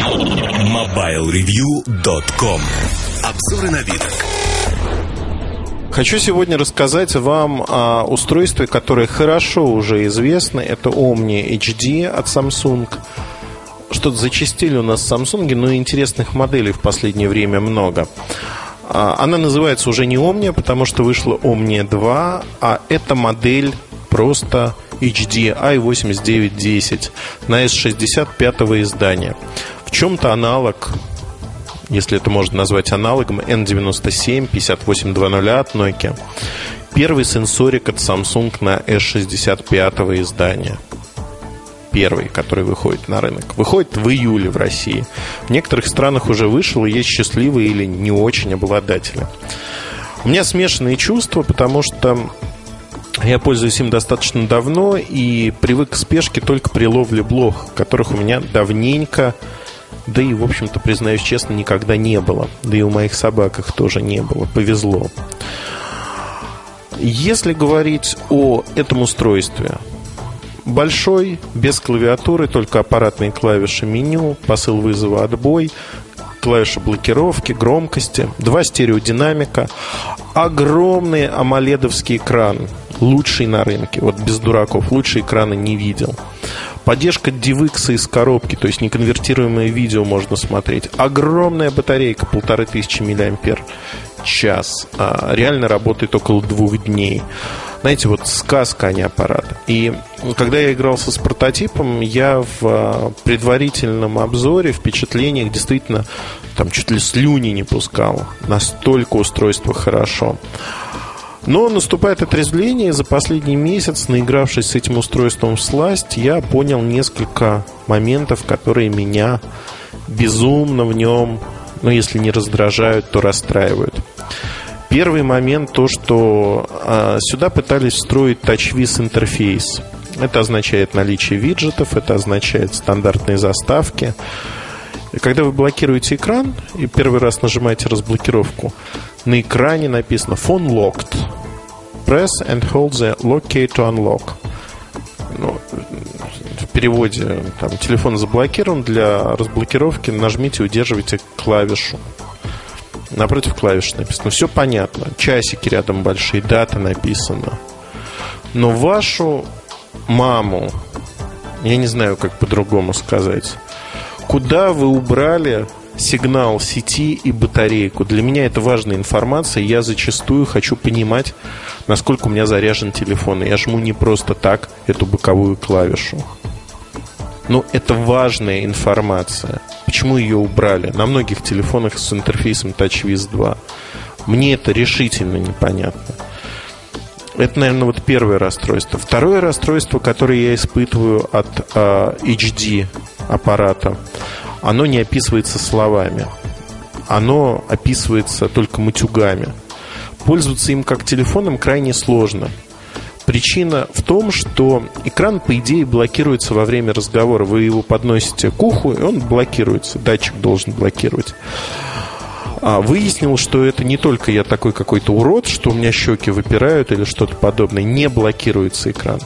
MobileReview.com Обзоры на вид. Хочу сегодня рассказать вам о устройстве, которое хорошо уже известно. Это Omni HD от Samsung. Что-то зачастили у нас Samsung, но интересных моделей в последнее время много. А, она называется уже не Omnia, потому что вышла Omnia 2, а эта модель просто HD i8910 на S65 издания. В чем-то аналог, если это можно назвать аналогом, N97 5820 от Nokia. Первый сенсорик от Samsung на S65 издания первый, который выходит на рынок. Выходит в июле в России. В некоторых странах уже вышел, и есть счастливые или не очень обладатели. У меня смешанные чувства, потому что я пользуюсь им достаточно давно и привык к спешке только при ловле блох, которых у меня давненько, да и, в общем-то, признаюсь честно, никогда не было. Да и у моих собак их тоже не было. Повезло. Если говорить о этом устройстве, большой, без клавиатуры, только аппаратные клавиши меню, посыл вызова отбой, клавиши блокировки, громкости, два стереодинамика, огромный амоледовский экран, лучший на рынке, вот без дураков, лучшие экраны не видел. Поддержка DivX из коробки, то есть неконвертируемое видео можно смотреть. Огромная батарейка, полторы тысячи миллиампер час. А, реально работает около двух дней. Знаете, вот сказка, а не аппарат. И когда я игрался с прототипом, я в а, предварительном обзоре, впечатлениях действительно там чуть ли слюни не пускал. Настолько устройство хорошо. Но наступает отрезвление, за последний месяц, наигравшись с этим устройством в сласть, я понял несколько моментов, которые меня безумно в нем, ну, если не раздражают, то расстраивают. Первый момент то, что а, сюда пытались встроить TouchWiz интерфейс. Это означает наличие виджетов, это означает стандартные заставки. Когда вы блокируете экран и первый раз нажимаете разблокировку, на экране написано Phone locked. Press and hold the lock key to unlock. Ну, в переводе там, телефон заблокирован, для разблокировки нажмите и удерживайте клавишу. Напротив клавиш написано. Все понятно. Часики рядом большие, дата написана. Но вашу маму, я не знаю, как по-другому сказать, куда вы убрали сигнал сети и батарейку. Для меня это важная информация. Я зачастую хочу понимать, насколько у меня заряжен телефон. Я жму не просто так эту боковую клавишу. Но это важная информация. Почему ее убрали? На многих телефонах с интерфейсом TouchWiz 2. Мне это решительно непонятно. Это, наверное, вот первое расстройство. Второе расстройство, которое я испытываю от э, а, HD аппарата, оно не описывается словами. Оно описывается только матюгами. Пользоваться им как телефоном крайне сложно. Причина в том, что экран, по идее, блокируется во время разговора. Вы его подносите к уху, и он блокируется. Датчик должен блокировать. А выяснил, что это не только я такой какой-то урод, что у меня щеки выпирают или что-то подобное. Не блокируется экран.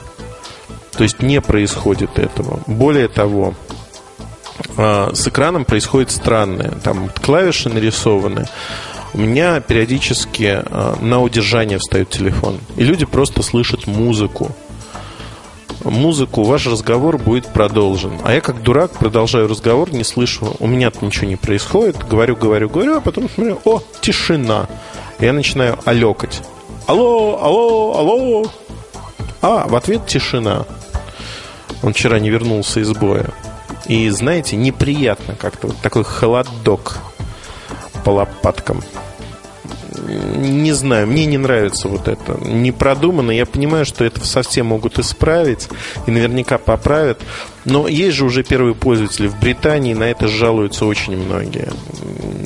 То есть не происходит этого. Более того, с экраном происходит странное. Там клавиши нарисованы у меня периодически э, на удержание встает телефон. И люди просто слышат музыку. Музыку, ваш разговор будет продолжен. А я как дурак продолжаю разговор, не слышу, у меня ничего не происходит. Говорю, говорю, говорю, а потом смотрю, о, тишина. я начинаю алекать. Алло, алло, алло. А, в ответ тишина. Он вчера не вернулся из боя. И, знаете, неприятно как-то. Вот такой холодок по лопаткам не знаю, мне не нравится вот это. Не продумано. Я понимаю, что это совсем могут исправить и наверняка поправят. Но есть же уже первые пользователи в Британии, на это жалуются очень многие.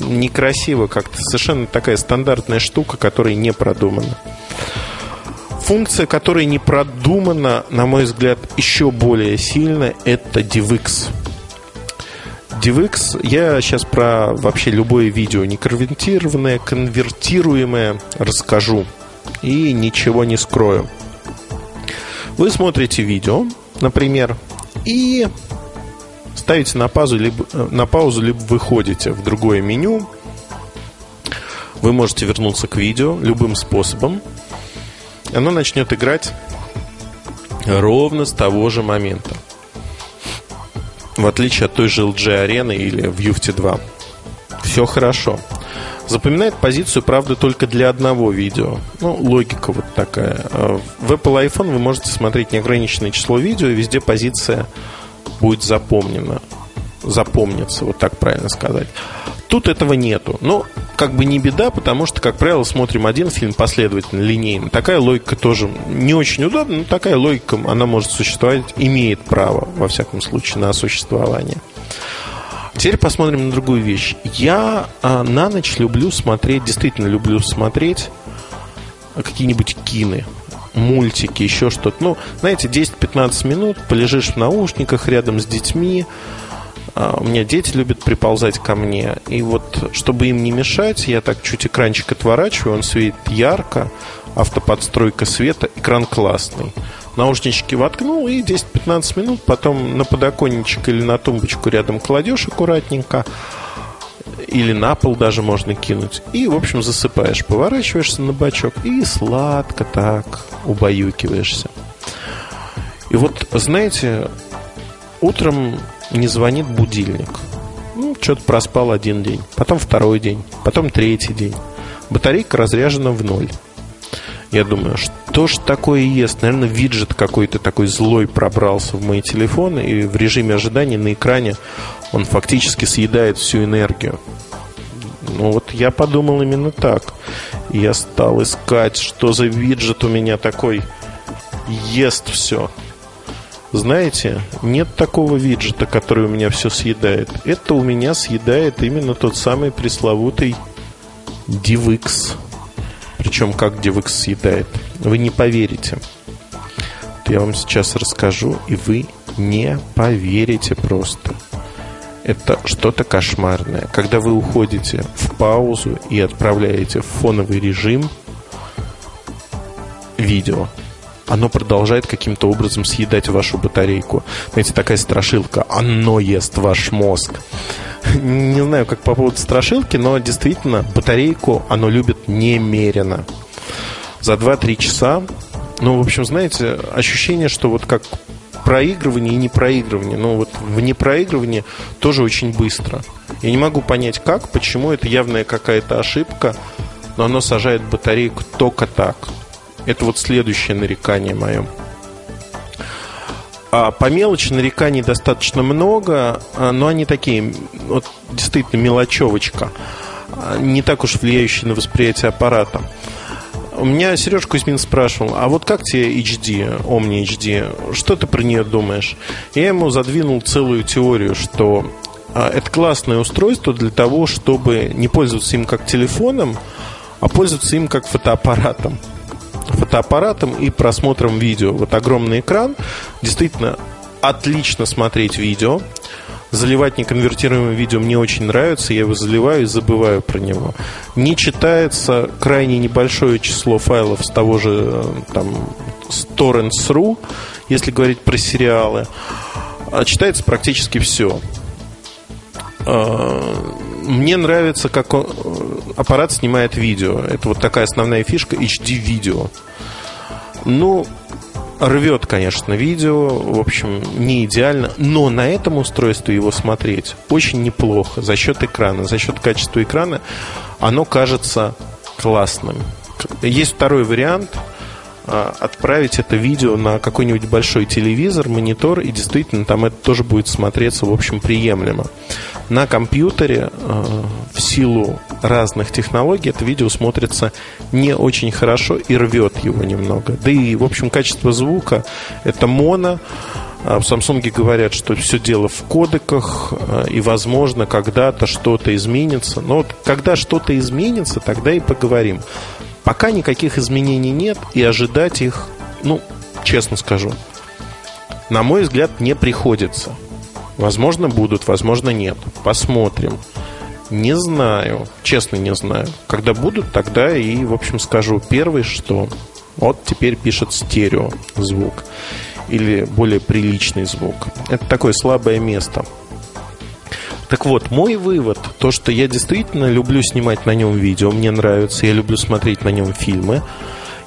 Некрасиво как-то. Совершенно такая стандартная штука, которая не продумана. Функция, которая не продумана, на мой взгляд, еще более сильно, это DivX. DivX, я сейчас про вообще любое видео не конвертированное, конвертируемое расскажу и ничего не скрою. Вы смотрите видео, например, и ставите на паузу, либо, э, на паузу, либо выходите в другое меню. Вы можете вернуться к видео любым способом. Оно начнет играть ровно с того же момента. В отличие от той же LG Arena или View 2. Все хорошо. Запоминает позицию, правда, только для одного видео. Ну, логика вот такая. А в Apple iPhone вы можете смотреть неограниченное число видео, и везде позиция будет запомнена. Запомнится, вот так правильно сказать. Тут этого нету. Но как бы не беда, потому что, как правило, смотрим один фильм последовательно, линейно. Такая логика тоже не очень удобна, но такая логика, она может существовать, имеет право, во всяком случае, на существование. Теперь посмотрим на другую вещь. Я а, на ночь люблю смотреть, действительно люблю смотреть какие-нибудь кины, мультики, еще что-то. Ну, знаете, 10-15 минут полежишь в наушниках рядом с детьми. А, у меня дети любят приползать ко мне. И вот, чтобы им не мешать, я так чуть экранчик отворачиваю, он светит ярко, автоподстройка света, экран классный наушнички воткнул и 10-15 минут потом на подоконничек или на тумбочку рядом кладешь аккуратненько или на пол даже можно кинуть. И, в общем, засыпаешь, поворачиваешься на бачок и сладко так убаюкиваешься. И вот, знаете, утром не звонит будильник. Ну, что-то проспал один день, потом второй день, потом третий день. Батарейка разряжена в ноль. Я думаю, что ж такое ест? Наверное, виджет какой-то такой злой пробрался в мои телефоны, и в режиме ожидания на экране он фактически съедает всю энергию. Ну вот я подумал именно так. Я стал искать, что за виджет у меня такой ест все. Знаете, нет такого виджета, который у меня все съедает. Это у меня съедает именно тот самый пресловутый DivX. Причем как DivX съедает. Вы не поверите. я вам сейчас расскажу, и вы не поверите просто. Это что-то кошмарное. Когда вы уходите в паузу и отправляете в фоновый режим видео, оно продолжает каким-то образом съедать вашу батарейку. Знаете, такая страшилка. Оно ест ваш мозг. Не знаю, как по поводу страшилки, но действительно батарейку оно любит немерено. За 2-3 часа, ну, в общем, знаете, ощущение, что вот как проигрывание и непроигрывание. Но вот в непроигрывании тоже очень быстро. Я не могу понять, как, почему это явная какая-то ошибка, но оно сажает батарейку только так. Это вот следующее нарекание мое. А по мелочи нареканий достаточно много, а, но они такие, вот действительно мелочевочка, а, не так уж влияющие на восприятие аппарата. У меня Сереж Кузьмин спрашивал, а вот как тебе HD, Omni HD, что ты про нее думаешь? Я ему задвинул целую теорию, что а, это классное устройство для того, чтобы не пользоваться им как телефоном, а пользоваться им как фотоаппаратом фотоаппаратом и просмотром видео. Вот огромный экран, действительно отлично смотреть видео. Заливать неконвертируемое видео мне очень нравится, я его заливаю и забываю про него. Не читается крайне небольшое число файлов с того же э, там, torrents.ru, если говорить про сериалы. А читается практически все. Мне нравится, как он, аппарат снимает видео. Это вот такая основная фишка HD-видео. Ну, рвет, конечно, видео, в общем, не идеально, но на этом устройстве его смотреть очень неплохо за счет экрана, за счет качества экрана оно кажется классным. Есть второй вариант – а, отправить это видео на какой-нибудь большой телевизор, монитор, и действительно там это тоже будет смотреться, в общем, приемлемо. На компьютере а, в силу разных технологий это видео смотрится не очень хорошо и рвет его немного. Да и, в общем, качество звука это моно. А в Samsung говорят, что все дело в кодеках, и, возможно, когда-то что-то изменится. Но вот когда что-то изменится, тогда и поговорим. Пока никаких изменений нет, и ожидать их, ну, честно скажу, на мой взгляд, не приходится. Возможно, будут, возможно, нет. Посмотрим. Не знаю, честно не знаю. Когда будут, тогда и, в общем, скажу первый, что вот теперь пишет стерео звук. или более приличный звук. Это такое слабое место. Так вот, мой вывод, то, что я действительно люблю снимать на нем видео, мне нравится, я люблю смотреть на нем фильмы,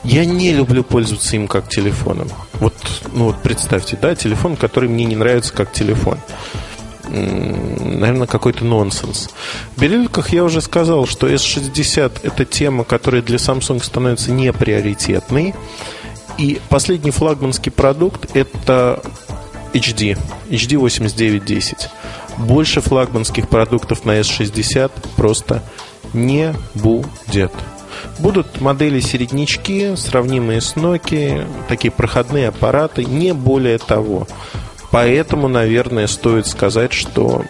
я не люблю пользоваться им как телефоном. Вот, ну вот представьте, да, телефон, который мне не нравится как телефон. Наверное, какой-то нонсенс. В Белилках я уже сказал, что S60 это тема, которая для Samsung становится неприоритетной. И последний флагманский продукт это HD, HD 8910. Больше флагманских продуктов на S60 просто не будет. Будут модели середнячки, сравнимые с Nokia, такие проходные аппараты, не более того. Поэтому, наверное, стоит сказать, что,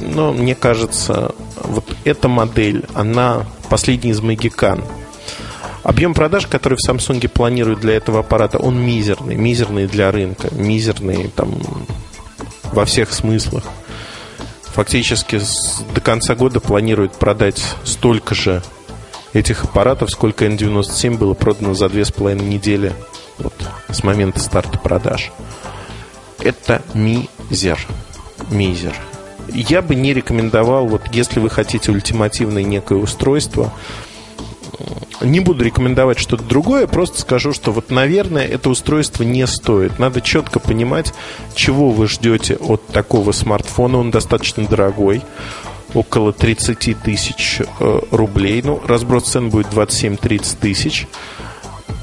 ну, мне кажется, вот эта модель, она последняя из Магикан. Объем продаж, который в Samsung планируют для этого аппарата, он мизерный. Мизерный для рынка. Мизерный там во всех смыслах. Фактически до конца года планируют продать столько же этих аппаратов, сколько N97 было продано за две с половиной недели вот, с момента старта продаж. Это мизер. Мизер. Я бы не рекомендовал, вот если вы хотите ультимативное некое устройство, не буду рекомендовать что-то другое, просто скажу, что вот, наверное, это устройство не стоит. Надо четко понимать, чего вы ждете от такого смартфона. Он достаточно дорогой около 30 тысяч э, рублей. Ну, разброс цен будет 27-30 тысяч.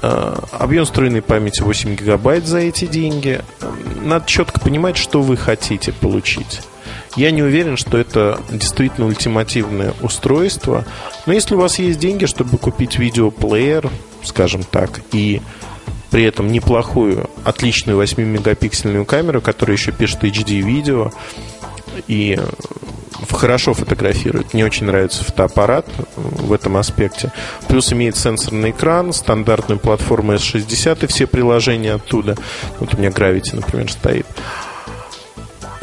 Э, объем встроенной памяти 8 гигабайт за эти деньги. Надо четко понимать, что вы хотите получить. Я не уверен, что это действительно ультимативное устройство. Но если у вас есть деньги, чтобы купить видеоплеер, скажем так, и при этом неплохую, отличную 8-мегапиксельную камеру, которая еще пишет HD-видео, и хорошо фотографирует. Мне очень нравится фотоаппарат в этом аспекте. Плюс имеет сенсорный экран, стандартную платформу S60 и все приложения оттуда. Вот у меня Gravity, например, стоит.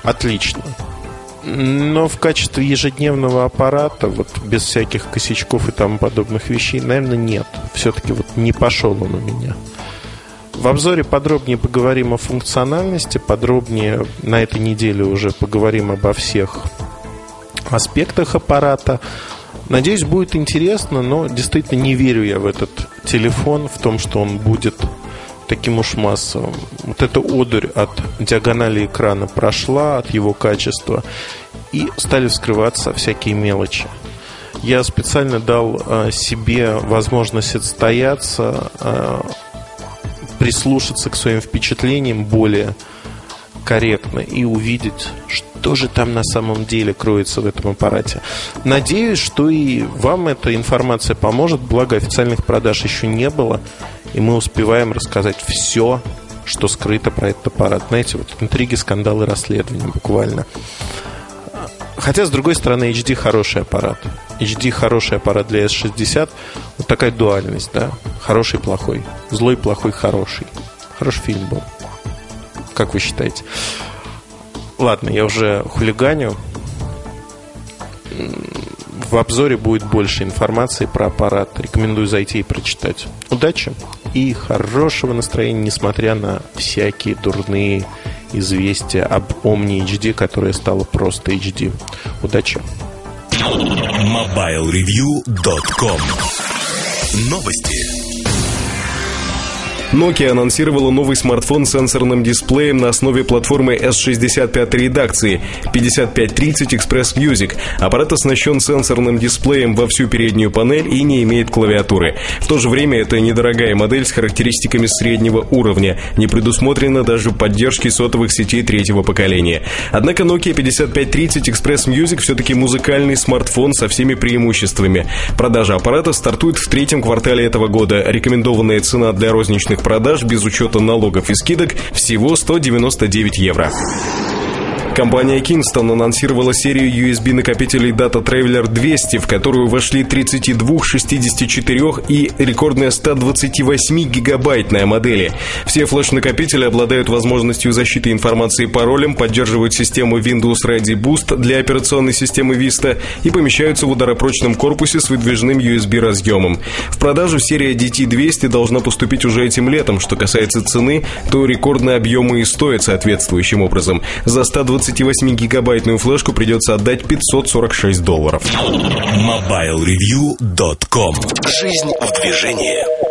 Отлично. Но в качестве ежедневного аппарата, вот без всяких косячков и тому подобных вещей, наверное, нет. Все-таки вот не пошел он у меня. В обзоре подробнее поговорим о функциональности, подробнее на этой неделе уже поговорим обо всех аспектах аппарата. Надеюсь, будет интересно, но действительно не верю я в этот телефон, в том, что он будет таким уж массовым. Вот эта одурь от диагонали экрана прошла, от его качества, и стали вскрываться всякие мелочи. Я специально дал э, себе возможность отстояться, э, прислушаться к своим впечатлениям более корректно и увидеть, что же там на самом деле кроется в этом аппарате. Надеюсь, что и вам эта информация поможет, благо официальных продаж еще не было, и мы успеваем рассказать все, что скрыто про этот аппарат. Знаете, вот интриги, скандалы, расследования буквально. Хотя, с другой стороны, HD хороший аппарат. HD хороший аппарат для S60. Вот такая дуальность, да? Хороший, плохой. Злой, плохой, хороший. Хороший фильм был. Как вы считаете? Ладно, я уже хулиганю. В обзоре будет больше информации про аппарат. Рекомендую зайти и прочитать. Удачи и хорошего настроения, несмотря на всякие дурные известия об Omni HD, которая стала просто HD. Удачи! MobileReview.com Новости. Nokia анонсировала новый смартфон с сенсорным дисплеем на основе платформы S65 редакции 5530 Express Music. Аппарат оснащен сенсорным дисплеем во всю переднюю панель и не имеет клавиатуры. В то же время это недорогая модель с характеристиками среднего уровня. Не предусмотрено даже поддержки сотовых сетей третьего поколения. Однако Nokia 5530 Express Music все-таки музыкальный смартфон со всеми преимуществами. Продажа аппарата стартует в третьем квартале этого года. Рекомендованная цена для розничных продаж без учета налогов и скидок всего 199 евро. Компания Kingston анонсировала серию USB-накопителей Data Traveler 200, в которую вошли 32, 64 и рекордная 128 гигабайтная модели. Все флеш-накопители обладают возможностью защиты информации паролем, поддерживают систему Windows Ready Boost для операционной системы Vista и помещаются в ударопрочном корпусе с выдвижным USB-разъемом. В продажу серия DT200 должна поступить уже этим летом. Что касается цены, то рекордные объемы и стоят соответствующим образом. За 128-гигабайтную флешку придется отдать 546 долларов. MobileReview.com Жизнь в движении